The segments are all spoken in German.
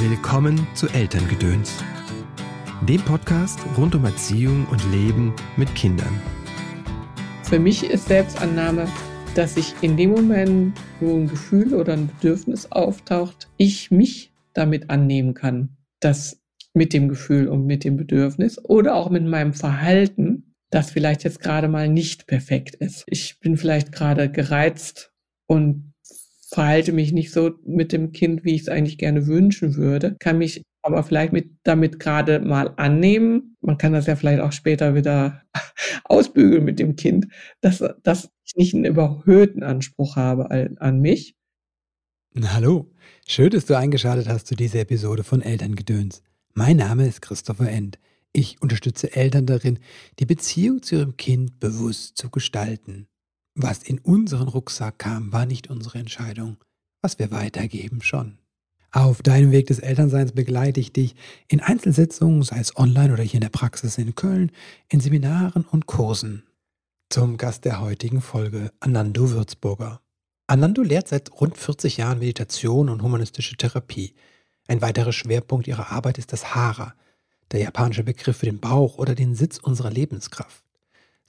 Willkommen zu Elterngedöns, dem Podcast rund um Erziehung und Leben mit Kindern. Für mich ist Selbstannahme, dass ich in dem Moment, wo ein Gefühl oder ein Bedürfnis auftaucht, ich mich damit annehmen kann, dass mit dem Gefühl und mit dem Bedürfnis oder auch mit meinem Verhalten, das vielleicht jetzt gerade mal nicht perfekt ist. Ich bin vielleicht gerade gereizt und verhalte mich nicht so mit dem Kind, wie ich es eigentlich gerne wünschen würde, kann mich aber vielleicht mit, damit gerade mal annehmen. Man kann das ja vielleicht auch später wieder ausbügeln mit dem Kind, dass, dass ich nicht einen überhöhten Anspruch habe an, an mich. Hallo, schön, dass du eingeschaltet hast zu dieser Episode von Elterngedöns. Mein Name ist Christopher End. Ich unterstütze Eltern darin, die Beziehung zu ihrem Kind bewusst zu gestalten. Was in unseren Rucksack kam, war nicht unsere Entscheidung. Was wir weitergeben, schon. Auf deinem Weg des Elternseins begleite ich dich in Einzelsitzungen, sei es online oder hier in der Praxis in Köln, in Seminaren und Kursen. Zum Gast der heutigen Folge, Anando Würzburger. Anando lehrt seit rund 40 Jahren Meditation und humanistische Therapie. Ein weiterer Schwerpunkt ihrer Arbeit ist das Hara, der japanische Begriff für den Bauch oder den Sitz unserer Lebenskraft.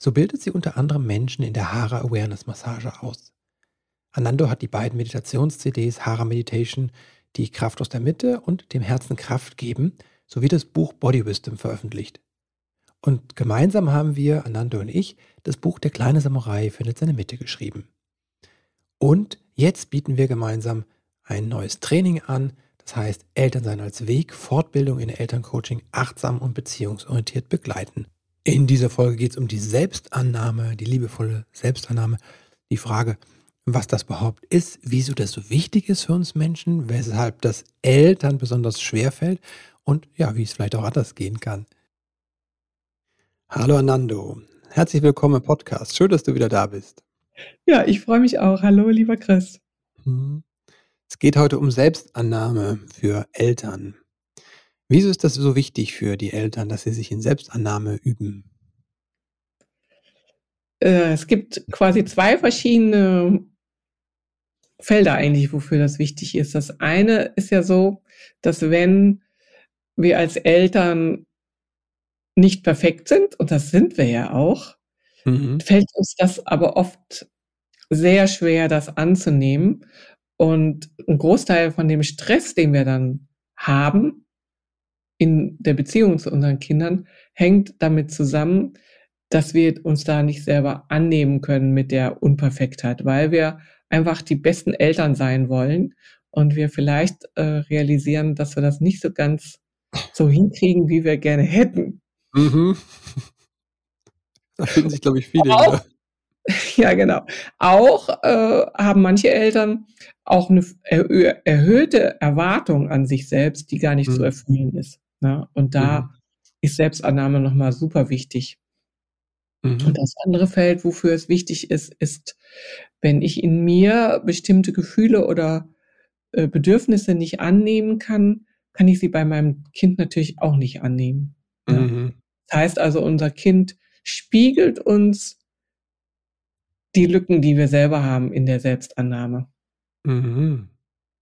So bildet sie unter anderem Menschen in der Hara Awareness Massage aus. Anando hat die beiden Meditations-CDs Hara Meditation, die Kraft aus der Mitte und dem Herzen Kraft geben, sowie das Buch Body Wisdom veröffentlicht. Und gemeinsam haben wir, Anando und ich, das Buch Der kleine Samurai findet seine Mitte geschrieben. Und jetzt bieten wir gemeinsam ein neues Training an, das heißt Elternsein als Weg, Fortbildung in Elterncoaching achtsam und beziehungsorientiert begleiten. In dieser Folge geht es um die Selbstannahme, die liebevolle Selbstannahme, die Frage, was das überhaupt ist, wieso das so wichtig ist für uns Menschen, weshalb das Eltern besonders schwer fällt und ja, wie es vielleicht auch anders gehen kann. Hallo Anando, herzlich willkommen im Podcast. Schön, dass du wieder da bist. Ja, ich freue mich auch. Hallo, lieber Chris. Hm. Es geht heute um Selbstannahme für Eltern. Wieso ist das so wichtig für die Eltern, dass sie sich in Selbstannahme üben? Äh, es gibt quasi zwei verschiedene Felder eigentlich, wofür das wichtig ist. Das eine ist ja so, dass wenn wir als Eltern nicht perfekt sind, und das sind wir ja auch, mhm. fällt uns das aber oft sehr schwer, das anzunehmen. Und ein Großteil von dem Stress, den wir dann haben, in der Beziehung zu unseren Kindern hängt damit zusammen, dass wir uns da nicht selber annehmen können mit der Unperfektheit, weil wir einfach die besten Eltern sein wollen und wir vielleicht äh, realisieren, dass wir das nicht so ganz so hinkriegen, wie wir gerne hätten. Mhm. Da finden sich, glaube ich, viele. Auch, ja, genau. Auch äh, haben manche Eltern auch eine erhöhte Erwartung an sich selbst, die gar nicht mhm. zu erfüllen ist. Ne? Und da mhm. ist Selbstannahme nochmal super wichtig. Mhm. Und das andere Feld, wofür es wichtig ist, ist, wenn ich in mir bestimmte Gefühle oder äh, Bedürfnisse nicht annehmen kann, kann ich sie bei meinem Kind natürlich auch nicht annehmen. Mhm. Das heißt also, unser Kind spiegelt uns die Lücken, die wir selber haben in der Selbstannahme. Mhm.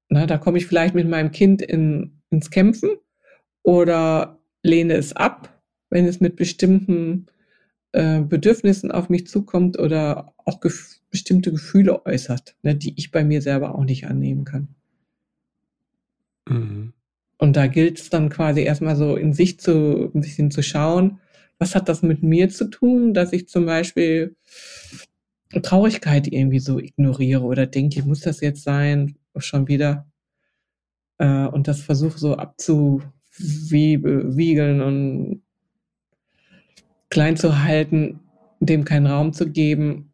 Na, da komme ich vielleicht mit meinem Kind in, ins Kämpfen oder lehne es ab, wenn es mit bestimmten äh, Bedürfnissen auf mich zukommt oder auch gef bestimmte Gefühle äußert, ne, die ich bei mir selber auch nicht annehmen kann. Mhm. Und da gilt es dann quasi erstmal so in sich zu, ein bisschen zu schauen, was hat das mit mir zu tun, dass ich zum Beispiel Traurigkeit irgendwie so ignoriere oder denke, muss das jetzt sein, schon wieder. Äh, und das versuche so abzu, wiegeln und klein zu halten, dem keinen Raum zu geben.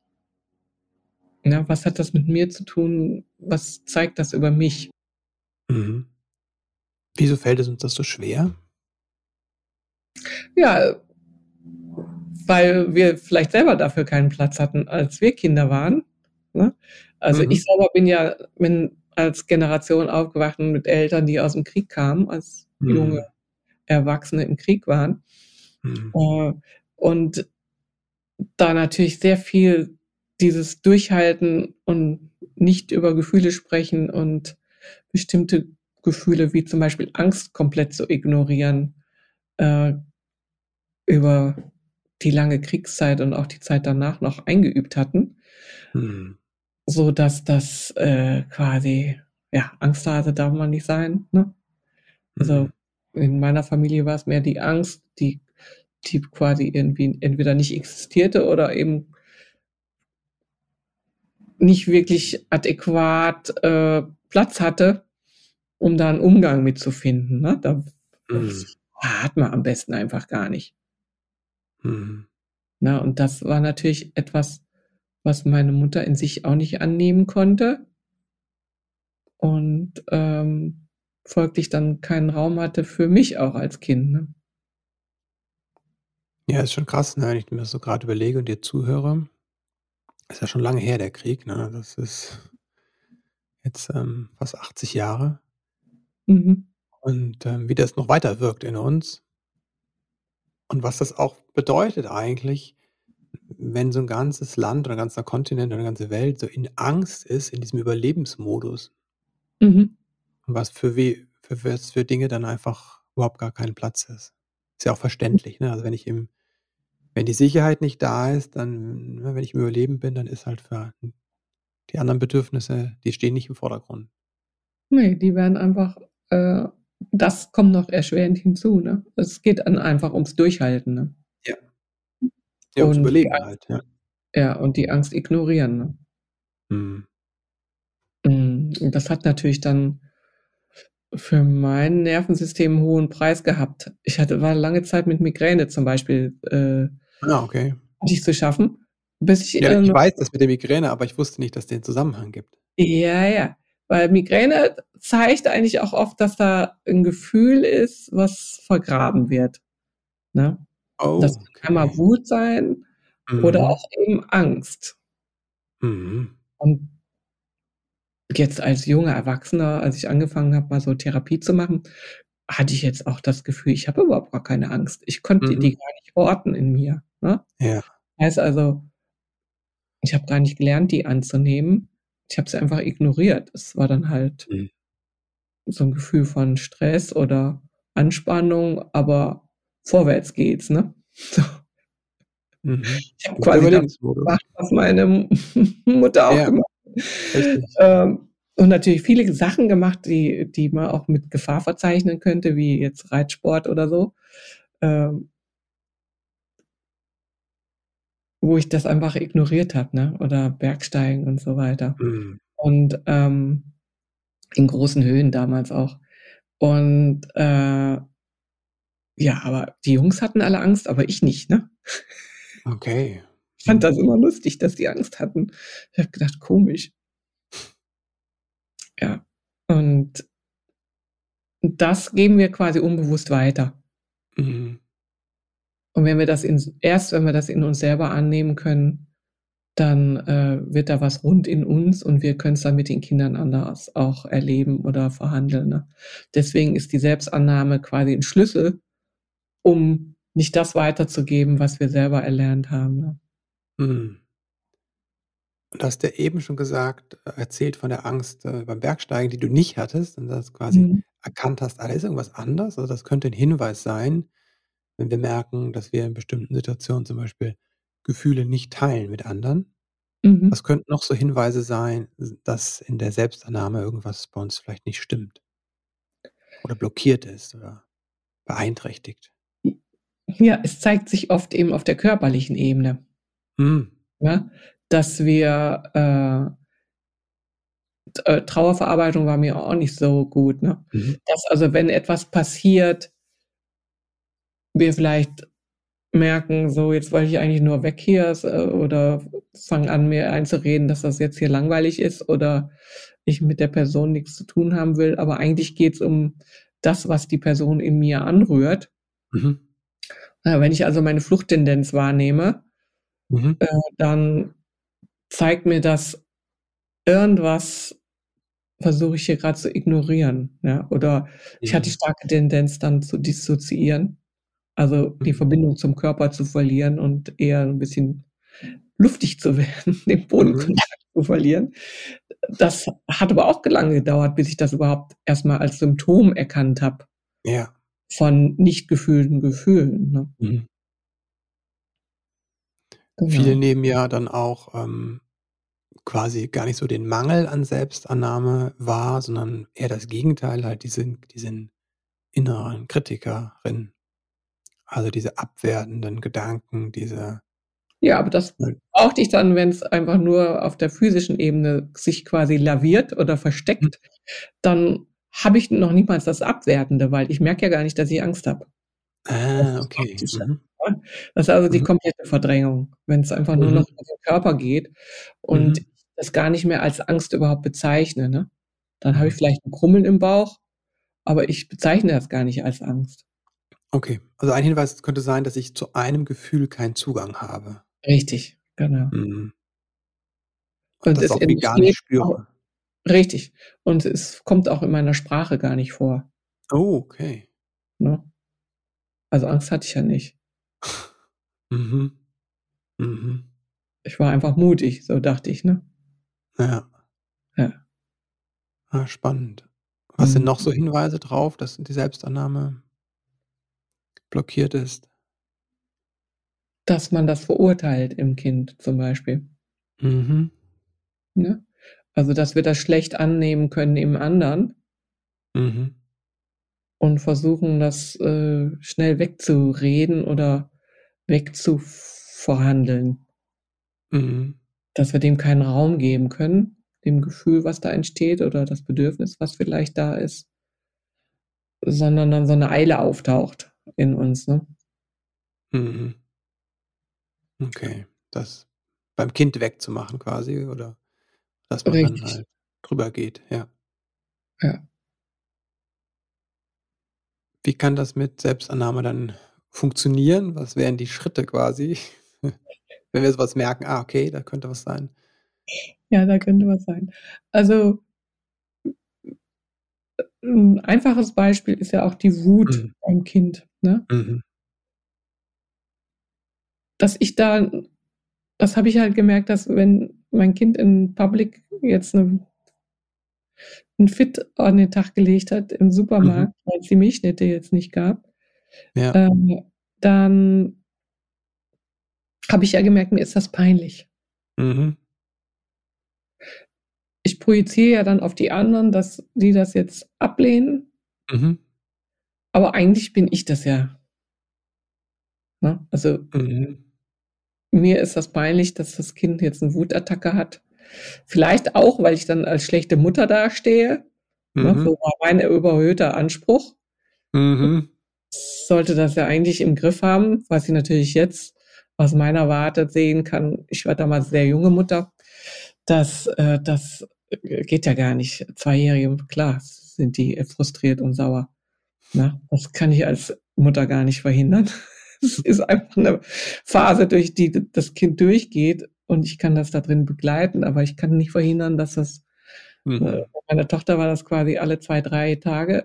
Ja, was hat das mit mir zu tun? Was zeigt das über mich? Mhm. Wieso fällt es uns das so schwer? Ja, weil wir vielleicht selber dafür keinen Platz hatten, als wir Kinder waren. Ne? Also mhm. ich selber bin ja bin als Generation aufgewacht mit Eltern, die aus dem Krieg kamen, als mhm. junge Erwachsene im Krieg waren. Mhm. Äh, und da natürlich sehr viel dieses Durchhalten und nicht über Gefühle sprechen und bestimmte Gefühle wie zum Beispiel Angst komplett zu ignorieren äh, über die lange Kriegszeit und auch die Zeit danach noch eingeübt hatten, Mhm. so dass das äh, quasi ja Angsthase darf man nicht sein. Ne? Also Mhm. in meiner Familie war es mehr die Angst, die die quasi irgendwie entweder nicht existierte oder eben nicht wirklich adäquat äh, Platz hatte, um da einen Umgang mitzufinden. Ne? Da Mhm. hat man am besten einfach gar nicht. Mhm. Ne? Und das war natürlich etwas, was meine Mutter in sich auch nicht annehmen konnte und ähm, folglich dann keinen Raum hatte für mich auch als Kind. Ne? Ja, ist schon krass, ne, wenn ich mir das so gerade überlege und dir zuhöre. Ist ja schon lange her, der Krieg, ne? Das ist jetzt, ähm, fast 80 Jahre. Mhm. Und, ähm, wie das noch weiter wirkt in uns. Und was das auch bedeutet eigentlich, wenn so 'n ganzes Land oder 'n ganzer Kontinent oder 'ne ganze Welt so in Angst ist, in diesem Überlebensmodus. Mhm. Und was für we für was für Dinge dann einfach überhaupt gar kein Platz ist. Ist ja auch verständlich, ne? Also, wenn ich im wenn die Sicherheit nicht da ist, dann ne, wenn ich im Überleben bin, dann ist halt für die anderen Bedürfnisse, die stehen nicht im Vordergrund. Ne, die werden einfach äh, das kommt noch erschwerend hinzu, ne? Es geht dann einfach ums Durchhalten, ne? Ja. Ja, ums Und Überleben Angst halt, ja. ja, und die Angst ignorieren, ne? Hm, und das hat natürlich dann für mein Nervensystem 'n hohen Preis gehabt. Ich hatte war lange Zeit mit Migräne zum Beispiel, äh Ah, okay. hatte ich zu schaffen, bis ich, Ja, äh, ich noch weiß das mit der Migräne, aber ich wusste nicht, dass den Zusammenhang gibt. Ja, ja. Weil Migräne zeigt eigentlich auch oft, dass da 'n Gefühl ist, was vergraben wird, ne? Das Oh, kann okay. Wut sein oder Mhm. auch eben Angst. Mhm. Und jetzt als junger Erwachsener, als ich angefangen habe, mal so Therapie zu machen, hatte ich jetzt auch das Gefühl, ich habe überhaupt gar keine Angst. Ich konnte Mhm. die gar nicht orten in mir, ne? Ja. Heißt also ich habe gar nicht gelernt, die anzunehmen. Ich habe sie einfach ignoriert. Es war dann halt Mhm. so 'n Gefühl von Stress oder Anspannung, aber vorwärts geht's, ne? So. Mhm. Ich habe quasi das gemacht, was meine Mutter auch Ja. gemacht. ähm, und natürlich viele Sachen gemacht, die die man auch mit Gefahr verzeichnen könnte, wie jetzt Reitsport oder so. Ähm wo ich das einfach ignoriert habe, ne? Oder Bergsteigen und so weiter. Mhm. Und, ähm, in großen Höhen damals auch. Und, äh ja, aber die Jungs hatten alle Angst, aber ich nicht, ne? Okay. Ich fand das immer lustig, dass die Angst hatten. Ich habe gedacht: „Komisch.“ Ja, und das geben wir quasi unbewusst weiter. Mhm. Und wenn wir das in erst wenn wir das in uns selber annehmen können, dann, äh, wird da was rund in uns und wir können's dann mit den Kindern anders auch erleben oder verhandeln, ne? Deswegen ist die Selbstannahme quasi 'n Schlüssel, um nicht das weiterzugeben, was wir selber erlernt haben, ne? Mhm. Und du hast ja eben schon gesagt äh, erzählt von der Angst, äh, beim Bergsteigen, die du nicht hattest und das quasi Mhm. erkannt hast, ah, da ist irgendwas anders. Also, das könnte 'n Hinweis sein, wenn wir merken, dass wir in bestimmten Situationen zum Beispiel Gefühle nicht teilen mit anderen. Mhm. Was könnten noch so Hinweise sein, s dass in der Selbstannahme irgendwas bei uns vielleicht nicht stimmt? Oder blockiert ist oder beeinträchtigt? Ja, es zeigt sich oft eben auf der körperlichen Ebene. Mhm. Ne? Dass wir, äh äh, Trauerverarbeitung war mir auch nicht so gut, ne? Mhm. Dass also, wenn etwas passiert wir vielleicht merken, so: „Jetzt wollte ich eigentlich nur weg hier“, äh, oder fangen an, mir einzureden, dass das jetzt hier langweilig ist oder ich mit der Person nix zu tun haben will, aber eigentlich geht's um das, was die Person in mir anrührt. Mhm. Ja, wenn ich also meine Fluchttendenz wahrnehme, Mhm. äh, dann zeigt mir das irgendwas versuche ich hier grad zu ignorieren, ja? Oder ich hatte die Mhm. starke Tendenz, dann zu dissoziieren, also, die Mhm. Verbindung zum Körper zu verlieren und eher 'n bisschen luftig zu werden, den Mhm. Bodenkontakt zu verlieren. Das hat aber auch lange gedauert, bis ich das überhaupt erstmal als Symptom erkannt habe. Ja. Von nicht gefühlten Gefühlen, ne? Mhm. Viele genau. nehmen ja dann auch, ähm, quasi gar nicht so den Mangel an Selbstannahme wahr, sondern eher das Gegenteil, halt diesen diesen inneren Kritikerin. Also, diese abwertenden Gedanken, diese Ja, aber das brauchte ich dann, wenn's einfach nur auf der physischen Ebene sich quasi laviert oder versteckt, Mhm. dann habe ich noch niemals das Abwertende, weil ich merke ja gar nicht, dass ich Angst habe. Ah, okay. Mhm. Das ist also die Mhm. komplette Verdrängung, wenn's einfach nur Mhm. noch um den Körper geht und Mhm. ich das gar nicht mehr als Angst überhaupt bezeichne, ne? Dann habe ich Mhm. vielleicht 'n Krummeln im Bauch, aber ich bezeichne das gar nicht als Angst. Okay. Also, ein Hinweis könnte sein, dass ich zu einem Gefühl keinen Zugang habe. Richtig, genau. Mhm. Und Und das es auch gar nicht entsteht auch spüre. richtig. Und es kommt auch in meiner Sprache gar nicht vor. Oh, okay. Ne? Also, Angst hatte ich ja nicht. Mhm. Mhm. Ich war einfach mutig, so dachte ich, ne? Ja. Ja. Ah, spannend. Was sind Mhm. noch so Hinweise drauf, dass die Selbstannahme blockiert ist? Dass man das verurteilt im Kind zum Beispiel. Mhm. Ne? Also, dass wir das schlecht annehmen können im anderen Mhm. und versuchen, das, äh, schnell wegzureden oder wegzuverhandeln. Mhm. Dass wir dem keinen Raum geben können, dem Gefühl, was da entsteht oder das Bedürfnis, was vielleicht da ist. Sondern dann so 'ne Eile auftaucht in uns, ne? Mhm. Okay, das beim Kind wegzumachen quasi oder dass man dann Richtig. halt drüber geht, ja. Ja. Wie kann das mit Selbstannahme dann funktionieren? Was wären die Schritte quasi, wenn wir so was merken: „Ah, okay, da könnte was sein?“ Ja, da könnte was sein. Also 'n einfaches Beispiel ist ja auch die Wut Mhm. beim Kind, ne? Mhm. Dass ich da das habe ich halt gemerkt, dass wenn mein Kind in Public jetzt 'ne 'n Fit an den Tag gelegt hat im Mhm. Supermarkt, weil's die Milchschnitte jetzt nicht gab, Ja. ähm, dann habe ich ja gemerkt, mir ist das peinlich. Mhm. Ich projiziere ja dann auf die anderen, dass die das jetzt ablehnen. Mhm. Aber eigentlich bin ich das ja. Ne? Also Mhm. mir ist das peinlich, dass das Kind jetzt 'ne Wutattacke hat. Vielleicht auch, weil ich dann als schlechte Mutter dastehe, ne? Mhm. So war mein überhöhter Anspruch. Mhm. Sollte das ja eigentlich im Griff haben, was ich natürlich jetzt aus meiner Warte sehen kann. Ich war damals sehr junge Mutter. Das äh, das, äh, geht ja gar nicht. Zweijährige, klar sind die frustriert und sauer, ne? Das kann ich als Mutter gar nicht verhindern. Es ist einfach 'ne Phase, durch die das Kind durchgeht und ich kann das da drin begleiten, aber ich kann nicht verhindern, dass das äh, Mhm. bei meiner Tochter war das quasi alle 2, 3 Tage,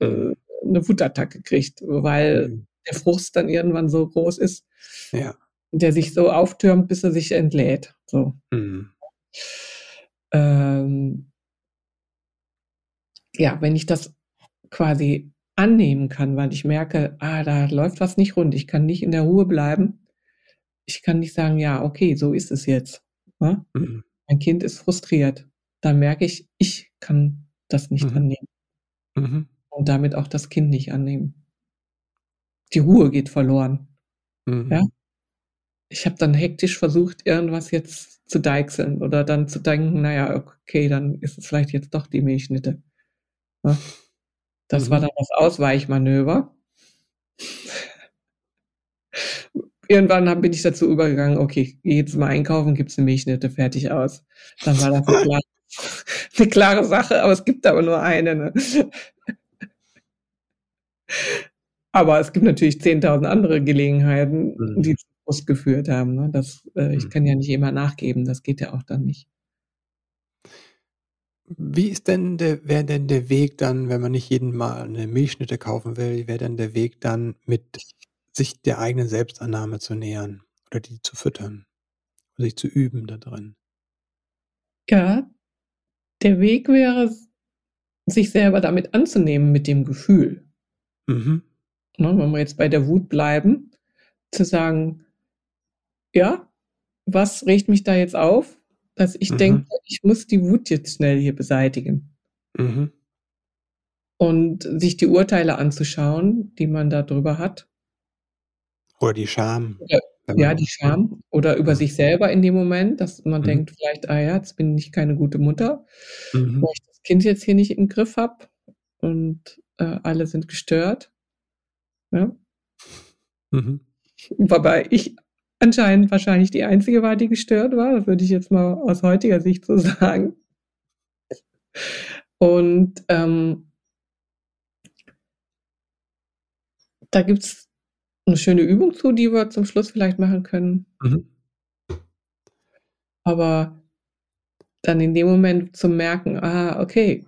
äh, 'ne Wutattacke kriegt, weil Mhm. der Frust dann irgendwann so groß ist Ja. der sich so auftürmt, bis er sich entlädt, so. Mhm. Ähm ja, wenn ich das quasi annehmen kann, weil ich merke: „Ah, da läuft was nicht rund. Ich kann nicht in der Ruhe bleiben.“ Ich kann nicht sagen: „Ja, okay, so ist es jetzt“, ne? Mhm. Mein Kind ist frustriert. Dann merke ich, ich kann das nicht Mhm. annehmen. Mhm. Und damit auch das Kind nicht annehmen. Die Ruhe geht verloren. Ja? Mhm. Ich habe dann hektisch versucht, irgendwas jetzt zu deichseln oder dann zu denken: „Na ja, okay, dann ist es vielleicht jetzt doch die Milchschnitte“, ne? Das war Mhm. dann das Ausweichmanöver. Irgendwann bin ich dazu übergegangen: „Okay, gehe jetzt mal einkaufen, gibt's 'ne Milchschnitte, fertig, aus.“ Dann war das klar 'ne klare Sache, aber es gibt aber nur eine, ne? Aber es gibt natürlich 10.000 andere Gelegenheiten, Mhm. die zu Frust geführt haben, ne? Das äh, ich Mhm. kann ja nicht immer nachgeben, das geht ja auch dann nicht. Wie ist denn der wäre denn der Weg dann, wenn man nicht jeden Mal 'ne Milchschnitte kaufen will, wie wäre denn der Weg dann, mit sich der eigenen Selbstannahme zu nähern oder die zu füttern, sich zu üben da drin? Ja, der Weg wäre, sich selber damit anzunehmen mit dem Gefühl. Mhm. Ne, wenn wir jetzt bei der Wut bleiben, zu sagen: „Ja, was regt mich da jetzt auf, dass ich Mhm. denke, ich muss die Wut jetzt schnell hier beseitigen?“ Mhm. Und sich die Urteile anzuschauen, die man da drüber hat. Oder die Scham, Oder ja, die Scham oder über sich selber in dem Moment, dass man Mhm. denkt vielleicht: „Ah ja, jetzt bin ich keine gute Mutter, Mhm. weil ich das Kind jetzt hier nicht im Griff habe und, äh, alle sind gestört.“ Ja? Mhm. Wobei ich anscheinend wahrscheinlich die Einzige war, die gestört war. Das würde ich jetzt mal aus heutiger Sicht so sagen. Und, ähm da gibt's 'ne schöne Übung zu, die wir zum Schluss vielleicht machen können. Mhm. Aber dann in dem Moment zu merken: „Ah, okay,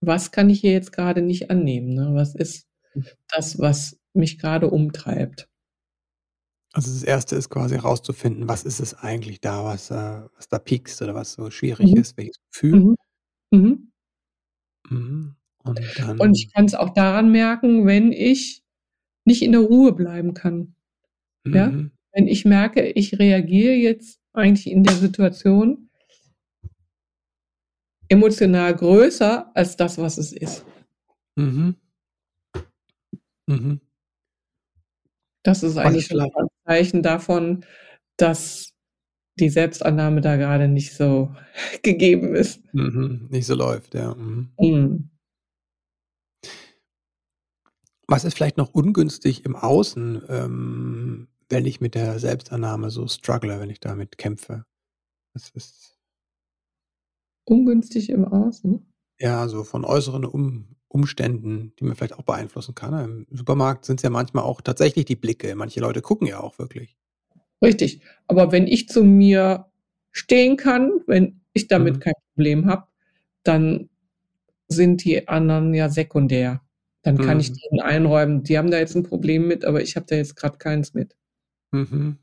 was kann ich hier jetzt grade nicht annehmen, ne? Was ist Hm. das, was mich grade umtreibt?“ Also, das Erste ist quasi herauszufinden, was ist es eigentlich da, was, äh was da piekst oder was so schwierig Mhm. ist, welches Gefühl? Mhm. Mhm. Mhm. Und Und ich dann kann's auch daran merken, wenn ich nicht in der Ruhe bleiben kann. Ja? Mhm. Wenn ich merke, ich reagiere jetzt eigentlich in der Situation emotional größer als das, was es ist. Mhm. Mhm. Das ist eigentlich schon vielleicht mal 'n Zeichen davon, dass die Selbstannahme da grade nicht so gegeben ist. Mhm. Nicht so läuft, ja. Mhm. Mhm. Was ist vielleicht noch ungünstig im Außen, ähm, wenn ich mit der Selbstannahme so struggle, wenn ich damit kämpfe? Was ist Ungünstig im Außen? Ja, so von äußeren Um Umständen, die man vielleicht auch beeinflussen kann, ne? Im Supermarkt sind's ja manchmal auch tatsächlich die Blicke. Manche Leute gucken ja auch wirklich. Richtig. Aber wenn ich zu mir stehen kann, wenn ich damit Mhm. kein Problem habe, dann sind die anderen ja sekundär. Dann kann ich Mhm. denen einräumen, die haben da jetzt 'n Problem mit, aber ich habe da jetzt grad keins mit. Mhm.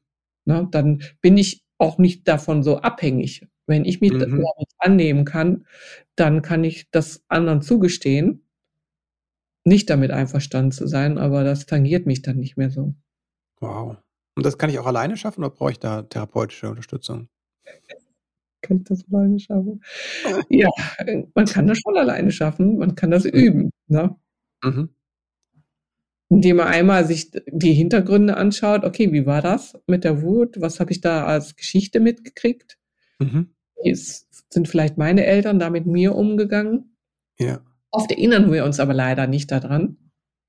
Ne? Dann bin ich auch nicht davon so abhängig. Wenn ich mich Mhm. annehmen kann, dann kann ich das anderen zugestehen nicht damit einverstanden zu sein, aber das tangiert mich dann nicht mehr so. Wow. Und das kann ich auch alleine schaffen oder brauche ich da therapeutische Unterstützung? Kann ich das alleine schaffen? Ja, man kann das schon alleine schaffen, man kann das Mhm. üben, ne? Mhm. Indem man einmal sich die Hintergründe anschaut: „Okay, wie war das mit der Wut? Was habe ich da als Geschichte mitgekriegt? Mhm. Wie ist sind vielleicht meine Eltern da mit mir umgegangen?“ Ja. Oft erinnern wir uns aber leider nicht da dran,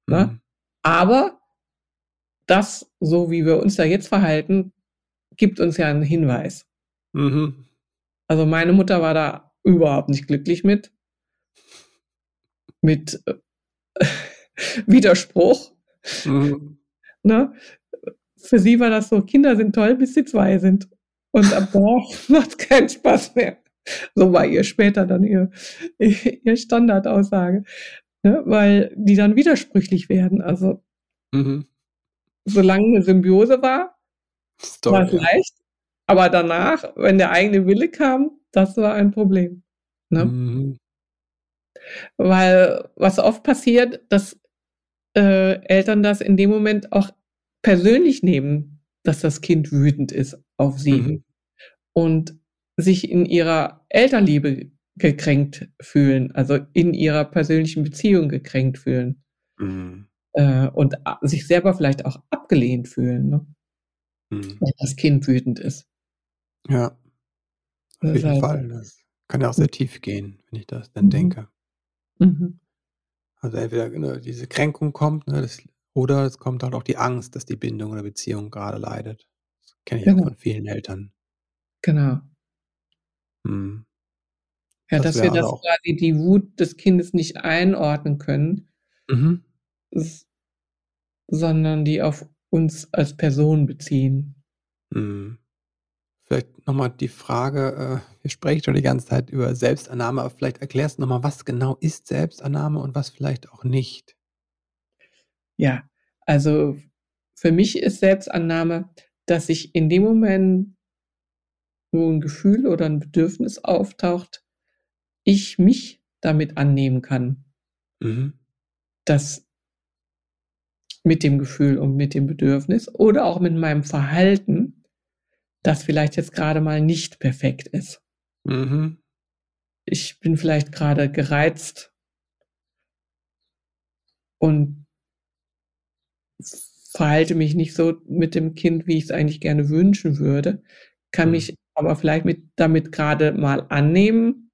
ne? Mhm. Aber das, so wie wir uns da jetzt verhalten, gibt uns ja 'n Hinweis. Mhm. Also, meine Mutter war da überhaupt nicht glücklich mit. Mit, äh, Widerspruch. Mhm. Ne? Für sie war das so: „Kinder sind toll, bis sie 2 sind. Und ab da macht's keinen Spaß mehr.“ So war ihr später dann ihr ihr Standardaussage, ne? Weil die dann widersprüchlich werden. Also Mhm. solange 'ne Symbiose war, war's toll, ja. leicht, aber danach, wenn der eigene Wille kam, das war ein Problem, ne? Mhm. Weil was oft passiert, dass, äh, Eltern das in dem Moment auch persönlich nehmen, dass das Kind wütend ist auf sie Mhm. und sich in ihrer Elternliebe gekränkt fühlen, also, in ihrer persönlichen Beziehung gekränkt fühlen. Mhm. Äh, und sich selber vielleicht auch abgelehnt fühlen, ne? Mhm. Wenn das Kind wütend ist. Ja. Auf jeden Deshalb Fall. Das kann ja auch Hm. sehr tief gehen, wenn ich das dann Mhm. denke. Mhm. Also, entweder, ne, diese Kränkung kommt, ne, das oder es kommt halt auch die Angst, dass die Bindung oder Beziehung grade leidet. Das kenne ich auch Genau. von vielen Eltern. Genau. Mhm. Ja, Das dass wir also das auch quasi die Wut des Kindes nicht einordnen können Mhm. sondern die auf uns als Person beziehen. Mhm. Vielleicht noch mal die Frage, äh, wir sprechen schon die ganze Zeit über Selbstannahme, aber vielleicht erklärst du noch mal, was genau ist Selbstannahme und was vielleicht auch nicht? Ja, also, für mich ist Selbstannahme, dass ich in dem Moment wo ein Gefühl oder ein Bedürfnis auftaucht, ich mich damit annehmen kann. Mhm. Das mit dem Gefühl und mit dem Bedürfnis oder auch mit meinem Verhalten, das vielleicht jetzt gerade mal nicht perfekt ist. Mhm. Ich bin vielleicht gerade gereizt und verhalte mich nicht so mit dem Kind, wie ich es eigentlich gerne wünschen würde, kann Mhm. mich aber vielleicht mit damit gerade mal annehmen.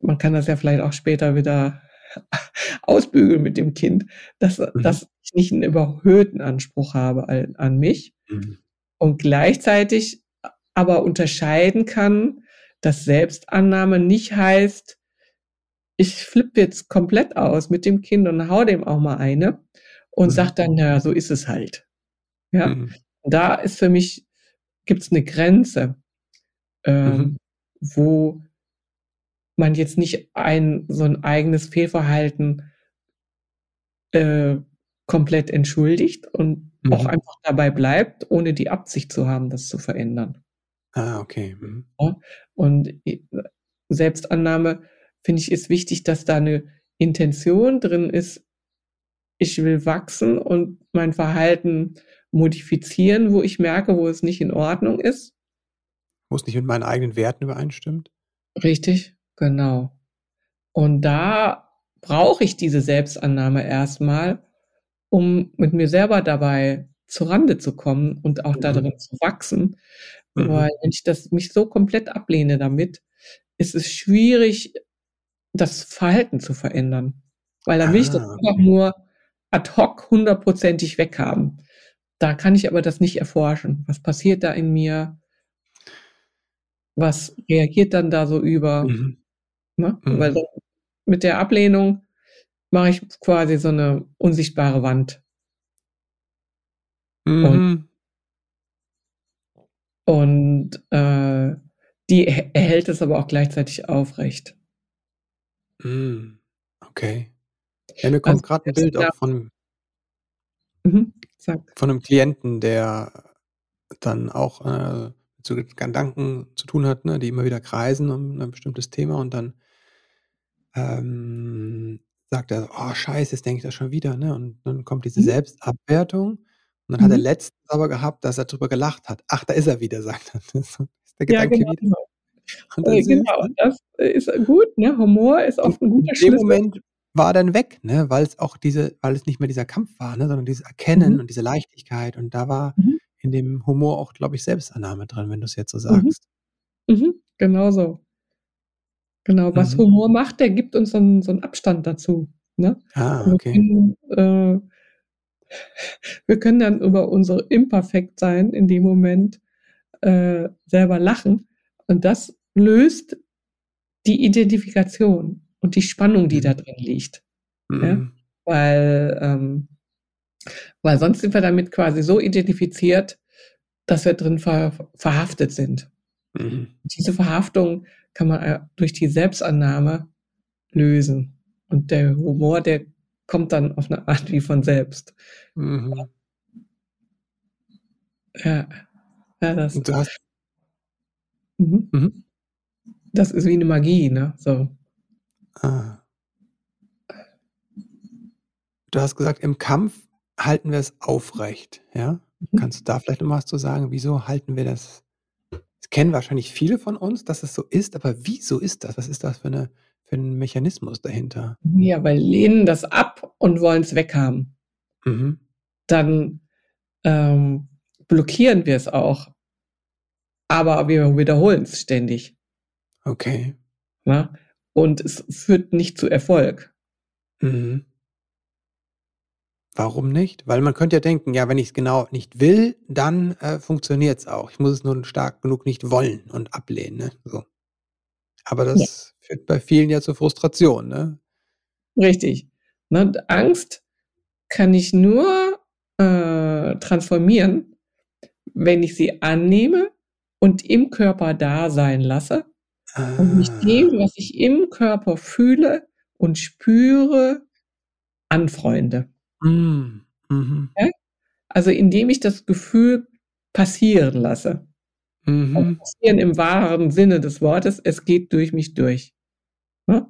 Man kann das ja vielleicht auch später wieder ausbügeln mit dem Kind, dass Mhm. dass ich nicht 'n überhöhten Anspruch habe al an mich Mhm. und gleichzeitig aber unterscheiden kann, dass Selbstannahme nicht heißt, ich flippe jetzt komplett aus mit dem Kind und haue dem auch mal eine und Mhm. sage dann: „Na ja, so ist es halt.“ Ja? Mhm. Da ist für mich gibt's 'ne Grenze, Mhm. ähm, wo man jetzt nicht ein so 'n eigenes Fehlverhalten äh, komplett entschuldigt und auch Mhm. einfach dabei bleibt, ohne die Absicht zu haben, das zu verändern. Ah, okay. Mhm. Ja, und äh, Selbstannahme, finde ich, ist wichtig, dass da 'ne Intention drin ist: „Ich will wachsen und mein Verhalten modifizieren, wo ich merke, wo es nicht in Ordnung ist.“ Wo's nicht mit meinen eigenen Werten übereinstimmt? Richtig, genau. Und da brauche ich diese Selbstannahme erst mal, um mit mir selber dabei zurande zu kommen und auch da Mhm. drin zu wachsen. Weil Mhm. wenn ich das mich so komplett ablehne damit, ist es schwierig, das Verhalten zu verändern, weil dann will ich das Ah, einfach okay. nur ad hoc hundertprozentig weghaben. Da kann ich aber das nicht erforschen. Was passiert da in mir? Was reagiert dann da so über, Mhm. ne? Weil Mhm. dann mit der Ablehnung mache ich quasi so 'ne unsichtbare Wand. Und Mhm. und, äh, die erhä erhält es aber auch gleichzeitig aufrecht. Hm, okay. Ja, mir Also, kommt grad 'n Bild auch von Mhm, von 'nem Klienten, der dann auch, äh, mit Gedanken zu tun hat, ne, die immer wieder kreisen um 'n bestimmtes Thema und dann ähm, sagt er: „Oh Scheiße, jetzt denke ich das schon wieder“, ne? Und dann kommt diese Mhm. Selbstabwertung und dann hat er Mhm. letztens aber gehabt, dass er drüber gelacht hat. „Ach, da ist er wieder“, sagt er. Das ist der Ja, Gedanke genau, wieder. genau. Und das Äh, genau, ne? das ist gut, ne? Humor ist In oft 'n in guter dem Schlüssel. Moment war dann weg, ne, weil's auch diese weil es nicht mehr dieser Kampf war, ne, sondern dieses Mhm. Erkennen und diese Leichtigkeit und da war Mhm. in dem Humor auch, glaube ich, Selbstannahme drin, wenn du's jetzt so Mhm. sagst. Mhm. Genau so. Genau, was Mhm. Humor macht, der gibt uns so 'n so 'n Abstand dazu, ne? Ah, Und wir okay. können, äh wir können dann über unser Imperfektsein in dem Moment, äh, selber lachen und das löst die Identifikation und die Spannung, die da Mhm. drin liegt, ja? Mhm. Weil, ähm weil sonst sind wir damit quasi so identifiziert, dass wir drin ver verhaftet sind. Mhm. Diese Verhaftung kann man, äh, durch die Selbstannahme lösen und der Humor, der kommt dann auf 'ne Art wie von selbst. Mhm. Ja. Ja, das hast Mhm. Mhm. Das ist wie 'ne Magie, ne, so. Ah. Du hast gesagt, im Kampf halten wir es aufrecht, ja? Mhm. Kannst du da vielleicht noch was zu sagen? Wieso halten wir das das kennen wahrscheinlich viele von uns, dass es so ist, aber wieso ist das? Was ist das für 'ne für 'n Mechanismus dahinter? Ja, weil lehnen das ab und wollen's weghaben. Mhm. Dann, ähm, blockieren wir's auch. Aber wir wiederholen's ständig. Okay. Ne? Und es führt nicht zu Erfolg. Mhm. Warum nicht? Weil man könnte ja denken: „Ja, wenn ich's genau nicht will, dann, äh, funktioniert's auch. Ich muss es nur stark genug nicht wollen und ablehnen“, ne, so. Aber Ja. das führt bei vielen ja zur Frustration, ne? Richtig. Ne, Angst kann ich nur, äh, transformieren, wenn ich sie annehme und im Körper da sein lasse und mich dem, Ah. was ich im Körper fühle und spüre, anfreunde. Hm, mhm. Ja? Also, indem ich das Gefühl passieren lasse. Mhm. Passieren im wahren Sinne des Wortes, es geht durch mich durch. Ne?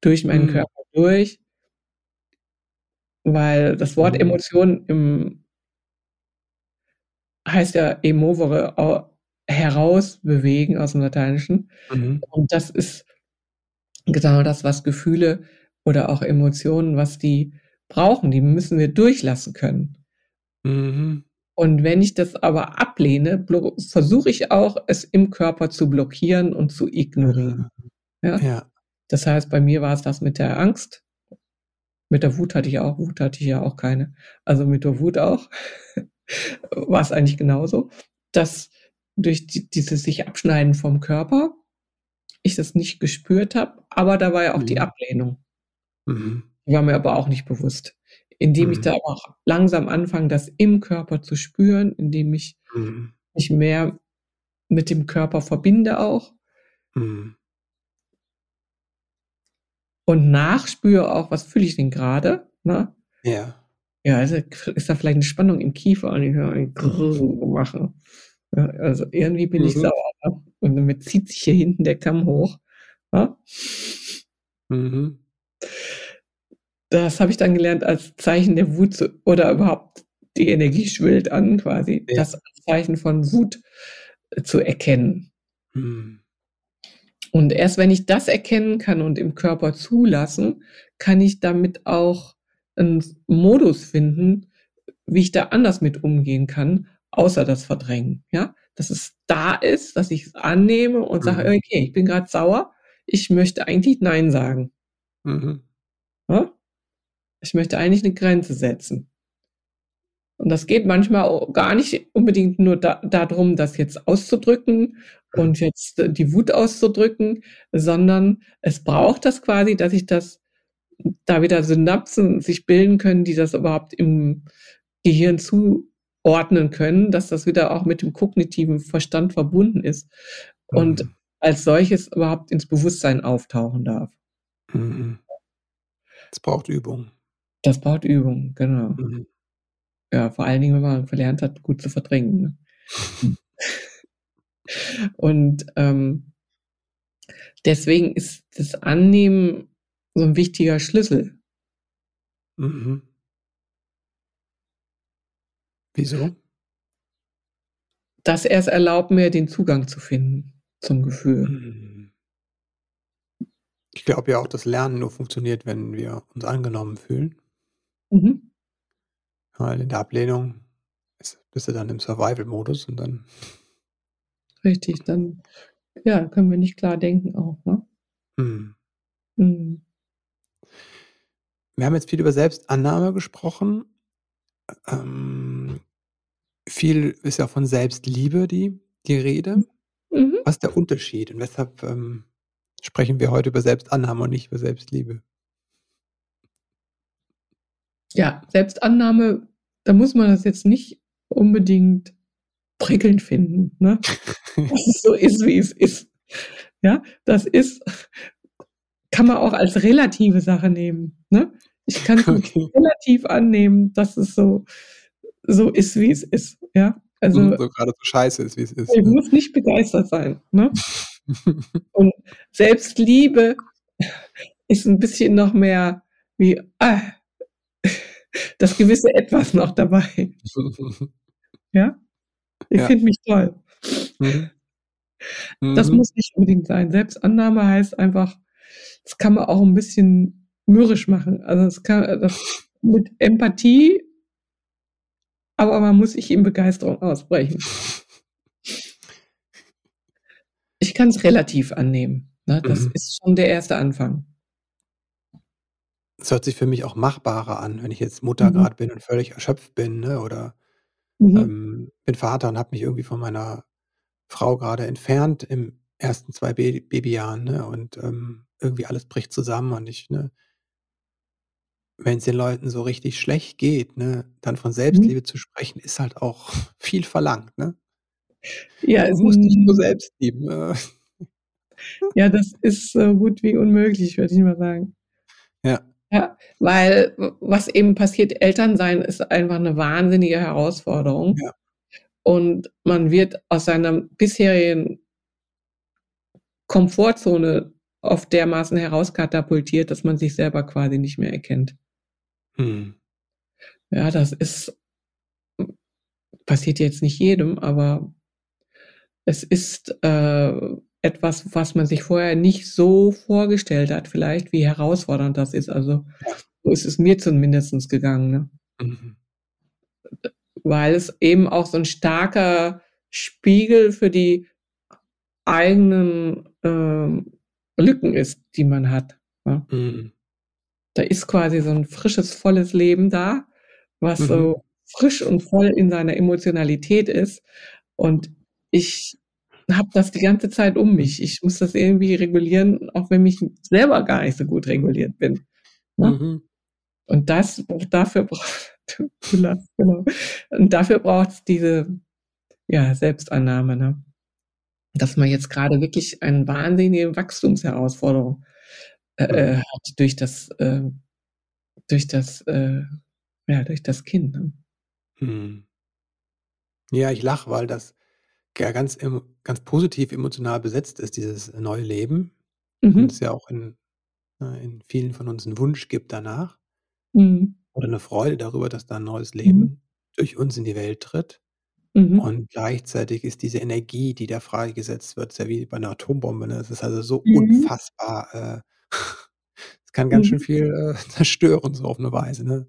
Durch meinen mhm. Körper durch. Weil das Wort mhm. Emotion im, heißt ja emovere, herausbewegen aus dem Lateinischen. Mhm. Und das ist genau das, was Gefühle oder auch Emotionen, was die brauchen. Die müssen wir durchlassen können. Mhm. Und wenn ich das aber ablehne, versuche ich auch, es im Körper zu blockieren und zu ignorieren. Ja? ja. Das heißt, bei mir war es das mit der Angst. Mit der Wut hatte ich auch, Wut hatte ich ja auch keine. Also mit der Wut auch war es eigentlich genauso, dass durch die, dieses sich abschneiden vom Körper ich das nicht gespürt habe, aber da war ja auch mhm. die Ablehnung. Mhm. Die war mir aber auch nicht bewusst. Indem mhm. ich da auch langsam anfange, das im Körper zu spüren, indem ich mhm. mich mehr mit dem Körper verbinde auch. Mhm. Und nachspüre auch, was fühle ich denn gerade? Ne? Ja. Ja, also ist da vielleicht eine Spannung im Kiefer und ich höre ein Grrrr mache. Ja, also irgendwie bin mhm. ich sauer. Ne? Und damit zieht sich hier hinten der Kamm hoch. Ja? Mhm. Das habe ich dann gelernt als Zeichen der Wut zu, oder überhaupt die Energie schwillt an, quasi. Ja. Das Zeichen von Wut äh, zu erkennen. Mhm. Und erst wenn ich das erkennen kann und im Körper zulassen, kann ich damit auch einen Modus finden, wie ich da anders mit umgehen kann, außer das Verdrängen. Ja, dass es da ist, dass ich es annehme und sage, mhm. okay, ich bin gerade sauer, ich möchte eigentlich Nein sagen. Mhm. Ja? Ich möchte eigentlich eine Grenze setzen. Und das geht manchmal gar nicht unbedingt nur da, darum, das jetzt auszudrücken und jetzt äh, die Wut auszudrücken, sondern es braucht das quasi, dass ich das da wieder Synapsen sich bilden können, die das überhaupt im Gehirn zuordnen können, dass das wieder auch mit dem kognitiven Verstand verbunden ist und mhm. als solches überhaupt ins Bewusstsein auftauchen darf. Mhm. Das braucht Übung. Das braucht Übung, genau. Mhm. Ja, vor allen Dingen, wenn man verlernt hat, gut zu verdrängen. Ne? Und ähm, deswegen ist das Annehmen so ein wichtiger Schlüssel. Mhm. Wieso? Dass er es erlaubt, mir den Zugang zu finden zum Gefühl. Mhm. Ich glaube ja auch, dass Lernen nur funktioniert, wenn wir uns angenommen fühlen. Mhm. Weil in der Ablehnung ist, bist du dann im Survival-Modus und dann. Richtig, dann ja, können wir nicht klar denken auch, ne? Mhm. Mhm. Wir haben jetzt viel über Selbstannahme gesprochen. Ähm, viel ist ja von Selbstliebe die, die Rede. Mhm. Was ist der Unterschied und weshalb ähm, sprechen wir heute über Selbstannahme und nicht über Selbstliebe? Ja, Selbstannahme, da muss man das jetzt nicht unbedingt prickelnd finden, ne? dass es so ist, wie es ist. Ja, das ist, kann man auch als relative Sache nehmen. Ne? Ich kann es okay. relativ annehmen, dass es so, so ist, wie es ist. Ja, also so gerade so scheiße ist, wie es ist. Ich ne? muss nicht begeistert sein. Ne? Und Selbstliebe ist ein bisschen noch mehr wie, ah, das gewisse Etwas noch dabei. ja? Ich ja. finde mich toll. Mhm. Das mhm. muss nicht unbedingt sein. Selbstannahme heißt einfach, das kann man auch ein bisschen mürrisch machen. Also es kann das mit Empathie, aber man muss sich in Begeisterung ausbrechen. Ich kann es relativ annehmen. Ne? Das mhm. ist schon der erste Anfang. Es hört sich für mich auch machbarer an, wenn ich jetzt Mutter Mhm. gerade bin und völlig erschöpft bin, ne, oder, Mhm. ähm, bin Vater und habe mich irgendwie von meiner Frau gerade entfernt im ersten zwei Ba Babyjahren, ne, und, ähm, irgendwie alles bricht zusammen und ich, ne wenn es den Leuten so richtig schlecht geht, ne, dann von Mhm. Selbstliebe zu sprechen, ist halt auch viel verlangt, ne? Ja, Du musst dich nur selbst lieben, äh. Ja, das ist so gut wie unmöglich, würde ich mal sagen. Ja. Ja, weil was eben passiert, Elternsein ist einfach eine wahnsinnige Herausforderung. Ja. und man wird aus seiner bisherigen Komfortzone auf dermaßen herauskatapultiert, dass man sich selber quasi nicht mehr erkennt. Hm. Ja, das ist passiert jetzt nicht jedem, aber es ist äh, etwas, was man sich vorher nicht so vorgestellt hat, vielleicht, wie herausfordernd das ist. Also so ist es mir zumindest gegangen. Ne? Mhm. Weil es eben auch so ein starker Spiegel für die eigenen äh, Lücken ist, die man hat. Ne? Mhm. Da ist quasi so ein frisches, volles Leben da, was mhm. so frisch und voll in seiner Emotionalität ist. Und ich habe das die ganze Zeit um mich. Ich muss das irgendwie regulieren, auch wenn ich selber gar nicht so gut reguliert bin. Ne? Mhm. Und das dafür braucht genau. Und dafür braucht es diese ja, Selbstannahme, ne? Dass man jetzt gerade wirklich eine wahnsinnige Wachstumsherausforderung äh, äh, hat durch das, äh, durch das, äh, ja, durch das Kind. Ne? Hm. Ja, ich lache, weil das ja ganz, ganz positiv emotional besetzt ist, dieses neue Leben. Und mhm. es ja auch in, ne, in vielen von uns einen Wunsch gibt danach. Mhm. Oder eine Freude darüber, dass da ein neues Mhm. Leben durch uns in die Welt tritt. Mhm. Und gleichzeitig ist diese Energie, die da freigesetzt wird, ja wie bei einer Atombombe, ne? Es ist also so Mhm. unfassbar, äh es kann ganz schön mhm. viel, äh, zerstören, so auf eine Weise, ne?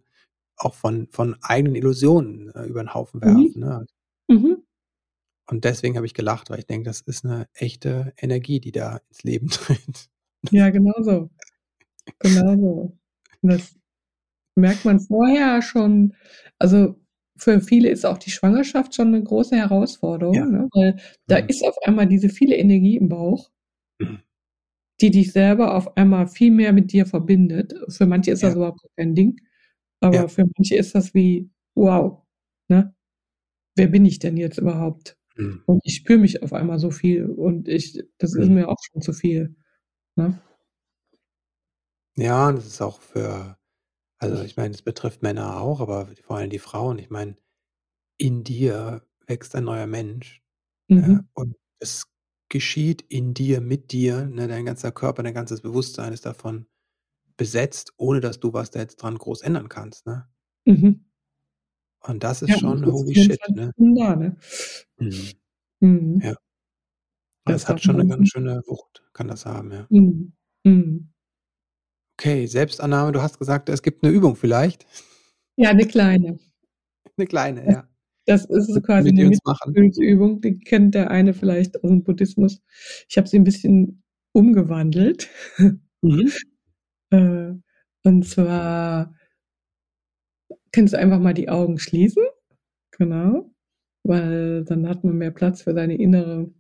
Auch von von eigenen Illusionen, äh, über den Haufen Mhm. werfen, ne? Mhm. Und deswegen habe ich gelacht, weil ich denke, das ist eine echte Energie, die da ins Leben tritt. Ja, genau so. Genau so. das merkt man vorher schon. Also, für viele ist auch die Schwangerschaft schon eine große Herausforderung, Ja. ne, weil da Mhm. ist auf einmal diese viele Energie im Bauch Mhm. Die dich selber auf einmal viel mehr mit dir verbindet. Für manche ist das Ja. überhaupt kein Ding, aber Ja. für manche ist das wie: „Wow, ne? Wer bin ich denn jetzt überhaupt?“ Mhm. Und ich spüre mich auf einmal so viel und ich das ist mhm. mir auch schon zu viel, ne? Ja, und das ist auch für also, ich meine, es betrifft Männer auch, aber vor allem die Frauen. Ich meine, in dir wächst ein neuer Mensch, ne, Mhm. und es geschieht in dir, mit dir, ne? Dein ganzer Körper, dein ganzes Bewusstsein ist davon besetzt, ohne dass du was da jetzt dran groß ändern kannst, ne? Mhm. Und das ist Ja, schon holy shit, ne? da, ne? Mhm. Mhm. Ja. Aber es hat schon eine ganz schöne Wucht, kann das haben, ja. Mhm. Mhm. Okay, Selbstannahme, du hast gesagt, es gibt eine Übung vielleicht? Ja, eine kleine. Eine kleine, ja. Das ist so quasi eine Mitfühlsübung, die kennt der eine vielleicht aus dem Buddhismus. Ich habe sie ein bisschen umgewandelt. Mhm. Äh, und zwar kannst du einfach mal die Augen schließen. Genau. Weil dann hat man mehr Platz für seine innere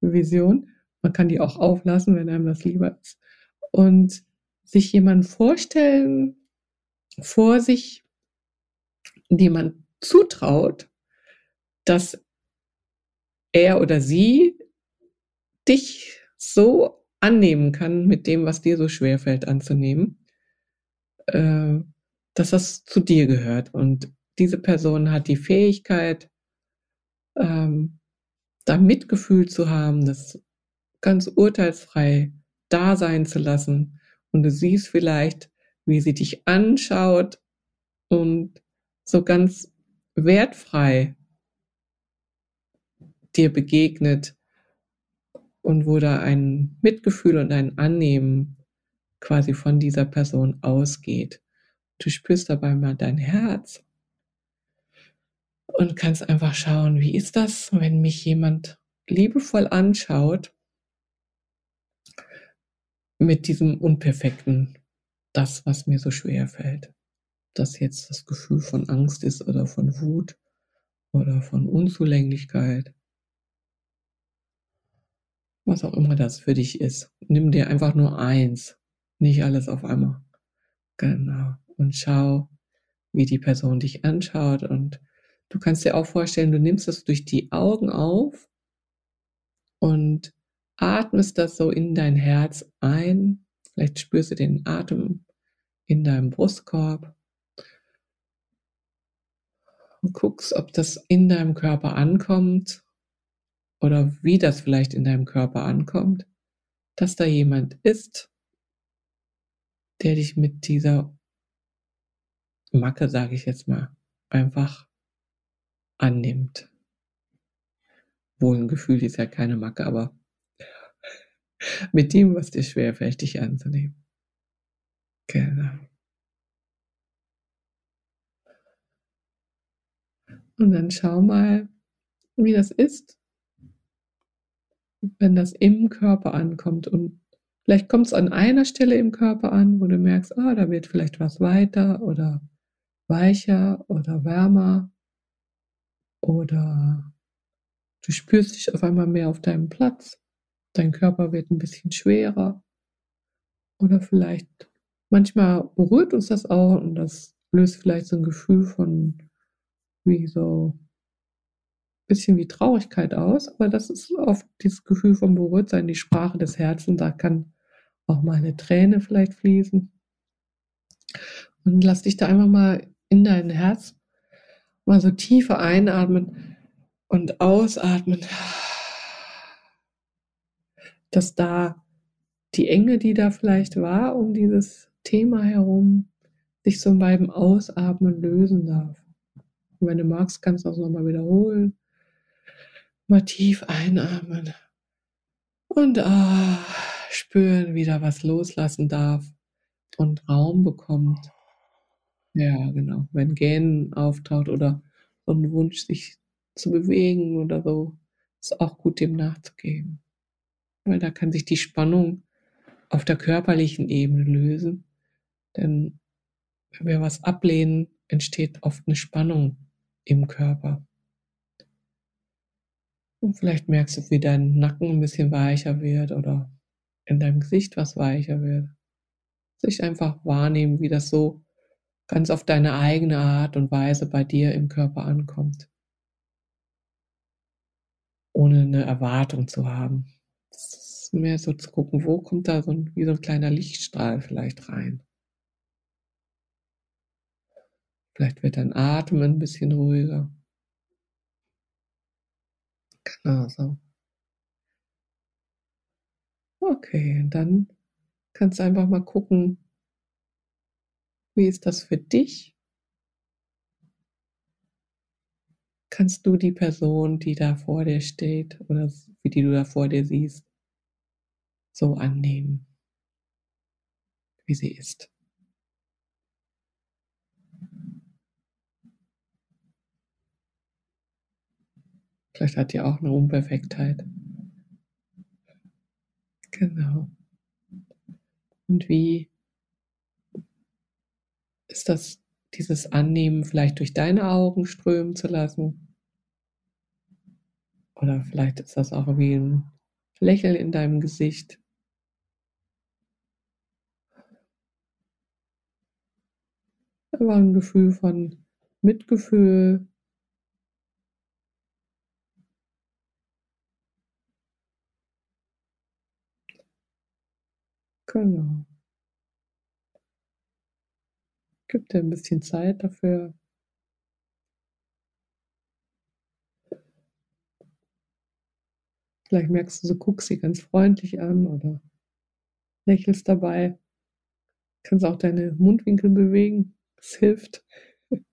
Vision. Man kann die auch auflassen, wenn einem das lieber ist. Und sich jemanden vorstellen vor sich, dem man zutraut, dass er oder sie dich so annehmen kann mit dem, was dir so schwer fällt anzunehmen, äh, dass das zu dir gehört. Und diese Person hat die Fähigkeit, ähm, da Mitgefühl zu haben, das ganz urteilsfrei da sein zu lassen. Und du siehst vielleicht, wie sie dich anschaut und so ganz wertfrei dir begegnet und wo da ein Mitgefühl und ein Annehmen quasi von dieser Person ausgeht. Du spürst dabei mal dein Herz und kannst einfach schauen, wie ist das, wenn mich jemand liebevoll anschaut mit diesem Unperfekten, das, was mir so schwer fällt. Das jetzt das Gefühl von Angst ist oder von Wut oder von Unzulänglichkeit. Was auch immer das für dich ist. Nimm dir einfach nur eins, nicht alles auf einmal. Genau. Und schau, wie die Person dich anschaut. Und du kannst dir auch vorstellen, du nimmst das durch die Augen auf und atmest das so in dein Herz ein. Vielleicht spürst du den Atem in deinem Brustkorb. Und guckst, ob das in deinem Körper ankommt oder wie das vielleicht in deinem Körper ankommt, dass da jemand ist, der dich mit dieser Macke, sage ich jetzt mal, einfach annimmt. Wohl ein Gefühl ist ja keine Macke, aber mit dem, was dir schwerfällt, dich anzunehmen. Genau. Und dann schau mal, wie das ist, wenn das im Körper ankommt. Und vielleicht kommt es an einer Stelle im Körper an, wo du merkst, ah, da wird vielleicht was weiter oder weicher oder wärmer oder du spürst dich auf einmal mehr auf deinem Platz. Dein Körper wird ein bisschen schwerer. Oder vielleicht, manchmal berührt uns das auch und das löst vielleicht so ein Gefühl von wie so ein bisschen wie Traurigkeit aus, aber das ist oft dieses Gefühl von Berührtsein, die Sprache des Herzens, da kann auch mal eine Träne vielleicht fließen. Und lass dich da einfach mal in dein Herz mal so tiefer einatmen und ausatmen, dass da die Enge, die da vielleicht war, um dieses Thema herum, sich so beim Ausatmen lösen darf. Und wenn du magst, kannst du das nochmal wiederholen. Mal tief einatmen. Und ah, spüren, wie da was loslassen darf und Raum bekommt. Ja, genau. Wenn Gähnen auftaucht oder so ein Wunsch, sich zu bewegen oder so, ist auch gut, dem nachzugeben. Weil da kann sich die Spannung auf der körperlichen Ebene lösen. Denn wenn wir was ablehnen, entsteht oft eine Spannung im Körper. Und vielleicht merkst du, wie dein Nacken ein bisschen weicher wird oder in deinem Gesicht was weicher wird. Sich einfach wahrnehmen, wie das so ganz auf deine eigene Art und Weise bei dir im Körper ankommt. Ohne eine Erwartung zu haben. mehr so zu gucken, wo kommt da so ein, wie so ein kleiner Lichtstrahl vielleicht rein. Vielleicht wird dein Atem ein bisschen ruhiger. Genau so. Okay, dann kannst du einfach mal gucken, wie ist das für dich? Kannst du die Person, die da vor dir steht oder wie die du da vor dir siehst, so annehmen, wie sie ist? Vielleicht hat die auch eine Unperfektheit. Genau. Und wie ist das, dieses Annehmen vielleicht durch deine Augen strömen zu lassen? Oder vielleicht ist das auch wie ein Lächeln in deinem Gesicht. Aber ein Gefühl von Mitgefühl, Genau. Gib dir ein bisschen Zeit dafür. Vielleicht merkst du, so guckst sie ganz freundlich an oder lächelst dabei. Kannst auch deine Mundwinkel bewegen. Das hilft.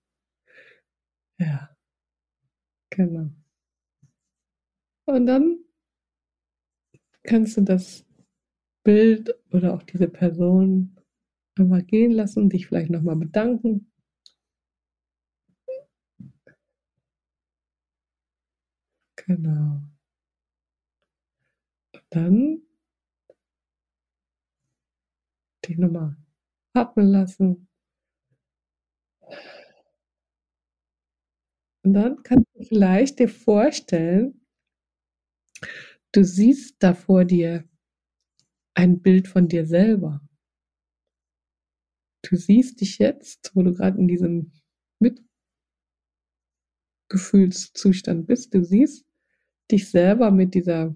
ja. Genau. Und dann kannst du das Bild oder auch diese Person einmal gehen lassen, dich vielleicht nochmal bedanken. Genau. Und dann dich nochmal atmen lassen. Und dann kannst du vielleicht dir vorstellen, du siehst da vor dir ein Bild von dir selber. Du siehst dich jetzt, wo du gerade in diesem Mitgefühlszustand bist, du siehst dich selber mit dieser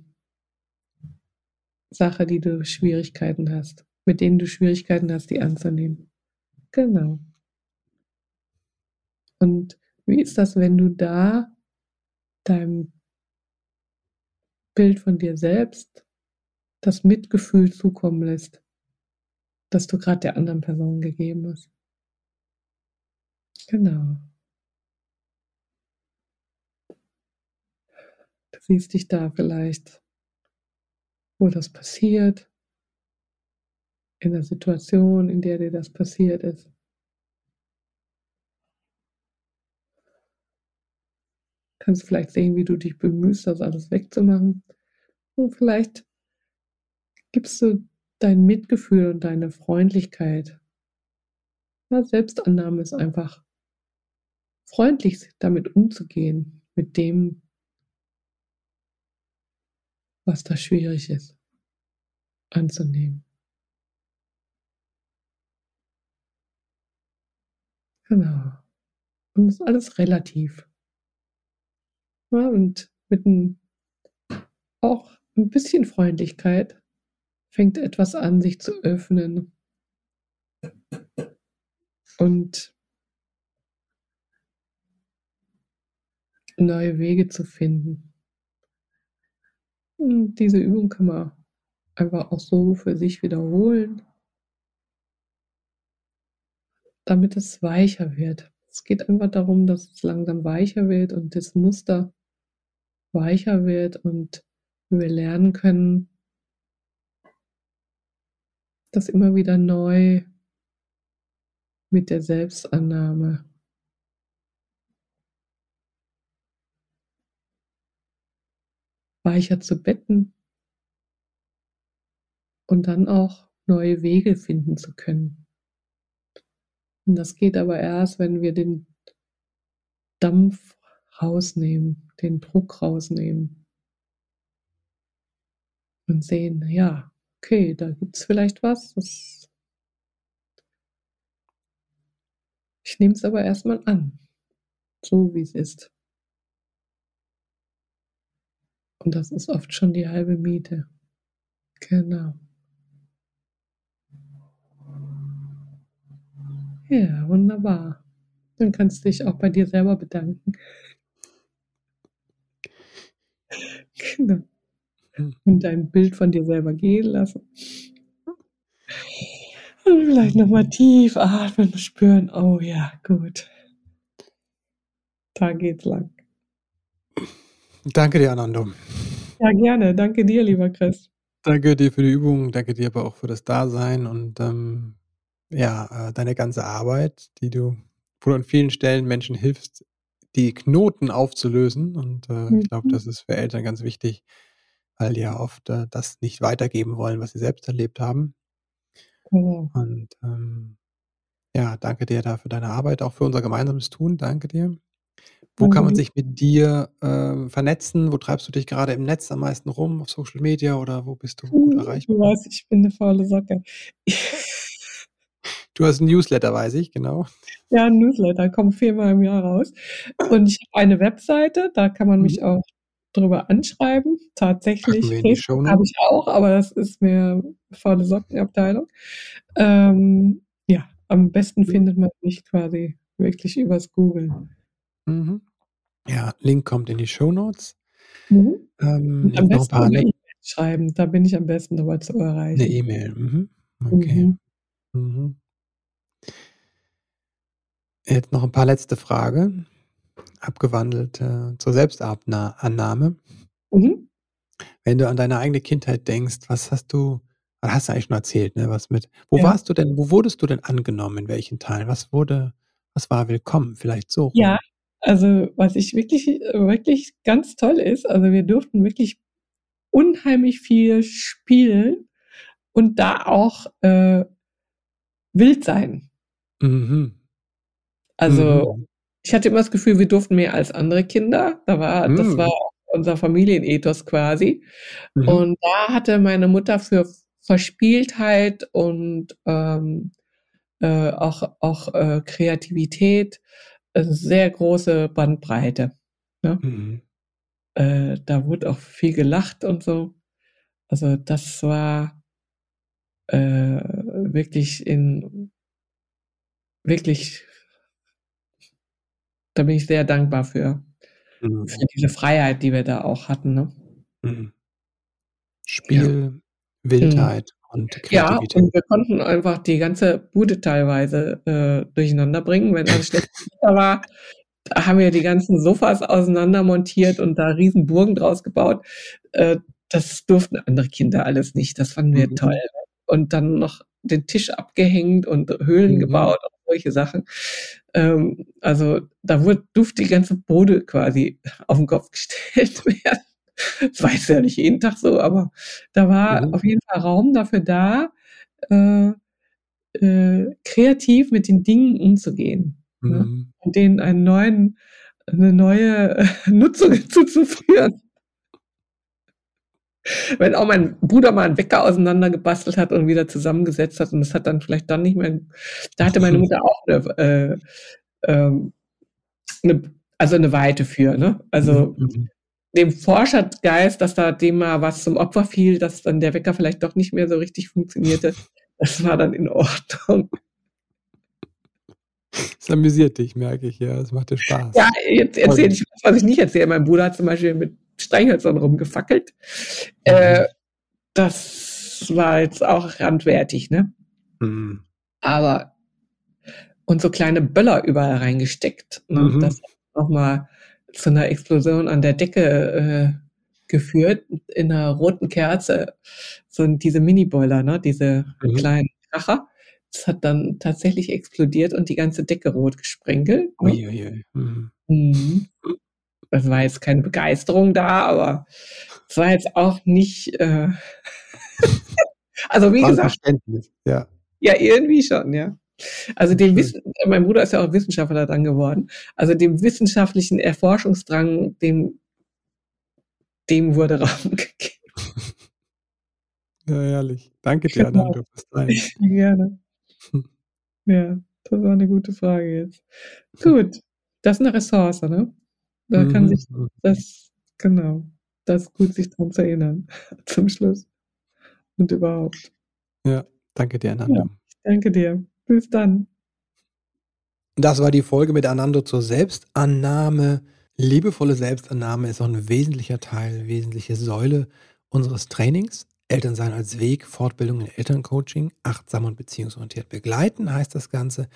Sache, die du Schwierigkeiten hast, mit denen du Schwierigkeiten hast, die anzunehmen. Genau. Und Wie ist das, wenn du da deinem Bild von dir selbst das Mitgefühl zukommen lässt, das du gerade der anderen Person gegeben hast? Genau. Du siehst dich da vielleicht, wo das passiert, in der Situation, in der dir das passiert ist. Kannst vielleicht sehen, wie du dich bemühst, das alles wegzumachen. Und vielleicht gibst du dein Mitgefühl und deine Freundlichkeit. Ja, Selbstannahme ist einfach freundlich damit umzugehen, mit dem, was da schwierig ist, anzunehmen. Genau. Und das ist alles relativ. Ja, und mit ein, auch ein bisschen Freundlichkeit fängt etwas an, sich zu öffnen. Und neue Wege zu finden. Und diese Übung kann man einfach auch so für sich wiederholen, damit es weicher wird. Es geht einfach darum, dass es langsam weicher wird und das Muster weicher wird und wir lernen können, das immer wieder neu mit der Selbstannahme weicher zu betten und dann auch neue Wege finden zu können. Und das geht aber erst, wenn wir den Dampf rausnehmen, den Druck rausnehmen und sehen, ja, okay, da gibt es vielleicht was. Das ich nehme es aber erstmal an, so wie es ist. Und das ist oft schon die halbe Miete. Genau. Ja, wunderbar. Dann kannst du dich auch bei dir selber bedanken. Genau. Hm. Und dein Bild von dir selber gehen lassen. Und vielleicht nochmal tief atmen und spüren, oh ja, gut. Da geht's lang. Danke dir, Anando. Ja, gerne. Danke dir, lieber Chris. Danke dir für die Übung, danke dir aber auch für das Dasein und ähm, ja, äh, deine ganze Arbeit, die du, wo du an vielen Stellen Menschen hilfst, die Knoten aufzulösen. Und äh, ich glaube, das mhm. ist für Eltern ganz wichtig, weil die ja oft äh, das nicht weitergeben wollen, was sie selbst erlebt haben. Mhm. Und ähm, ja, danke dir da für deine Arbeit, auch für unser gemeinsames Tun. Danke dir. Wo kann man mhm. sich mit dir, äh, vernetzen? Wo treibst du dich gerade im Netz am meisten rum, auf Social Media oder wo bist du gut erreichbar? Du weißt, ich bin eine faule Socke. Du hast 'n Newsletter, weiß ich, genau. Ja, 'n Newsletter, kommt viermal im Jahr raus. Und ich habe eine Webseite, da kann man mich mhm. auch drüber anschreiben. Tatsächlich, habe ich auch, aber das ist mehr faule Sockenabteilung. Ähm, ja, am besten findet man mich quasi wirklich übers Googeln. Mhm. Ja, Link kommt in die Shownotes. Mhm. Ähm, am besten noch 'n paar schreiben, da bin ich am besten dabei zu erreichen. 'Ne E-Mail, mhm. Okay. Mhm. Mhm. Jetzt noch ein paar letzte Fragen, abgewandelt, äh, zur Selbstannahme. Mhm. Wenn du an deine eigene Kindheit denkst, was hast du hast du eigentlich schon erzählt, ne, was mit wo Ja. warst du denn wo wurdest du denn angenommen, in welchen Teilen? Was wurde was war willkommen? Vielleicht so rum. Ja, also, was ich wirklich wirklich ganz toll ist, also, wir durften wirklich unheimlich viel spielen und da auch, äh, wild sein. Mhm. Also, mhm. Ich hatte immer das Gefühl, wir durften mehr als andere Kinder. Da war das war Mhm. unser Familienethos quasi. Mhm. Und da hatte meine Mutter für Verspieltheit und, ähm, äh, auch auch, äh, Kreativität, äh, sehr große Bandbreite, ne? Mhm. Äh, da wurde auch viel gelacht und so. Also, das war äh, wirklich in wirklich da bin ich sehr dankbar für. Mhm. Für diese Freiheit, die wir da auch hatten. Ne? Mhm. Spiel, ja. Wildheit mhm. und Kreativität. Ja, und wir konnten einfach die ganze Bude teilweise äh, durcheinander bringen, wenn alles schlecht war. Da haben wir die ganzen Sofas auseinander montiert und da riesen Burgen draus gebaut. Äh, das durften andere Kinder alles nicht. Das fanden wir mhm. toll. Und dann noch den Tisch abgehängt und Höhlen mhm. gebaut und solche Sachen. Ähm, also da wurde, durfte die ganze Bude quasi auf den Kopf gestellt werden. Das war jetzt ja nicht jeden Tag so, aber da war mhm. auf jeden Fall Raum dafür da, äh, äh, kreativ mit den Dingen umzugehen ne? mhm. ne? und denen einen neuen, eine neue Nutzung zuzuführen wenn auch mein Bruder mal einen Wecker auseinandergebastelt hat und wieder zusammengesetzt hat und das hat dann vielleicht dann nicht mehr, da hatte meine Mutter auch eine, äh, ähm, eine also eine Weite für, ne? Also mhm. mhm. dem Forschergeist, dass da dem mal was zum Opfer fiel, dass dann der Wecker vielleicht doch nicht mehr so richtig funktionierte, das war dann in Ordnung. Das amüsiert dich, merke ich, ja. Das macht dir Spaß. Ja, jetzt erzähle ich was, was ich nicht erzähle. Mein Bruder hat zum Beispiel mit Streichhölzern rumgefackelt. Äh, mhm. Äh, das war jetzt auch randwertig, ne? Mhm. Aber und so kleine Böller überall reingesteckt. Ne? Mhm. Das hat nochmal zu einer Explosion an der Decke äh, geführt, in einer roten Kerze. So diese Mini-Boiler, ne? diese mhm. kleinen Kracher. Das hat dann tatsächlich explodiert und die ganze Decke rot gesprenkelt. Ne? Uiuiui. Mhm. Mhm es war jetzt keine Begeisterung da, aber es war jetzt auch nicht, äh, also wie gesagt. Verständnis, ja. Ja, irgendwie schon, ja. Also dem Wissen, mein Bruder ist ja auch Wissenschaftler dann geworden. Also dem wissenschaftlichen Erforschungsdrang, dem, dem wurde Raum gegeben. Ja, ehrlich. Danke dir, genau. Anando, fürs Teilen. Gerne. Ja, das war eine gute Frage jetzt. Gut, das ist eine Ressource, ne? Da mhm. kann sich das, genau, das gut, sich daran zu erinnern, zum Schluss. Und überhaupt. Ja, danke dir, Anando. Ja, danke dir. Bis dann. Das war die Folge mit Anando zur Selbstannahme. Liebevolle Selbstannahme ist auch ein wesentlicher Teil, wesentliche Säule unseres Trainings. Elternsein als Weg, Fortbildung in Elterncoaching, achtsam und beziehungsorientiert begleiten heißt das Ganze.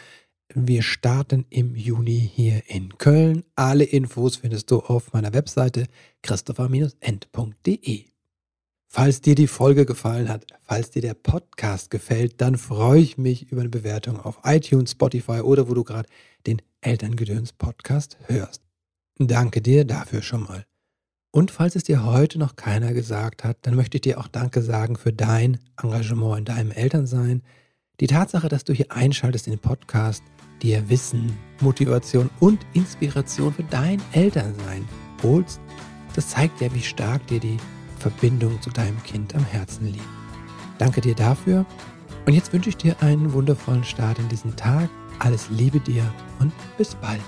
Wir starten im Juni hier in Köln. Alle Infos findest du auf meiner Webseite christopher-end.de. Falls dir die Folge gefallen hat, falls dir der Podcast gefällt, dann freue ich mich über eine Bewertung auf iTunes, Spotify oder wo du gerade den Elterngedöns Podcast hörst. Danke dir dafür schon mal. Und falls es dir heute noch keiner gesagt hat, dann möchte ich dir auch Danke sagen für dein Engagement in deinem Elternsein. Die Tatsache, dass du hier einschaltest in den Podcast, dir Wissen, Motivation und Inspiration für dein Elternsein holst, das zeigt ja, wie stark dir die Verbindung zu deinem Kind am Herzen liegt. Danke dir dafür und jetzt wünsche ich dir einen wundervollen Start in diesen Tag. Alles Liebe dir und bis bald.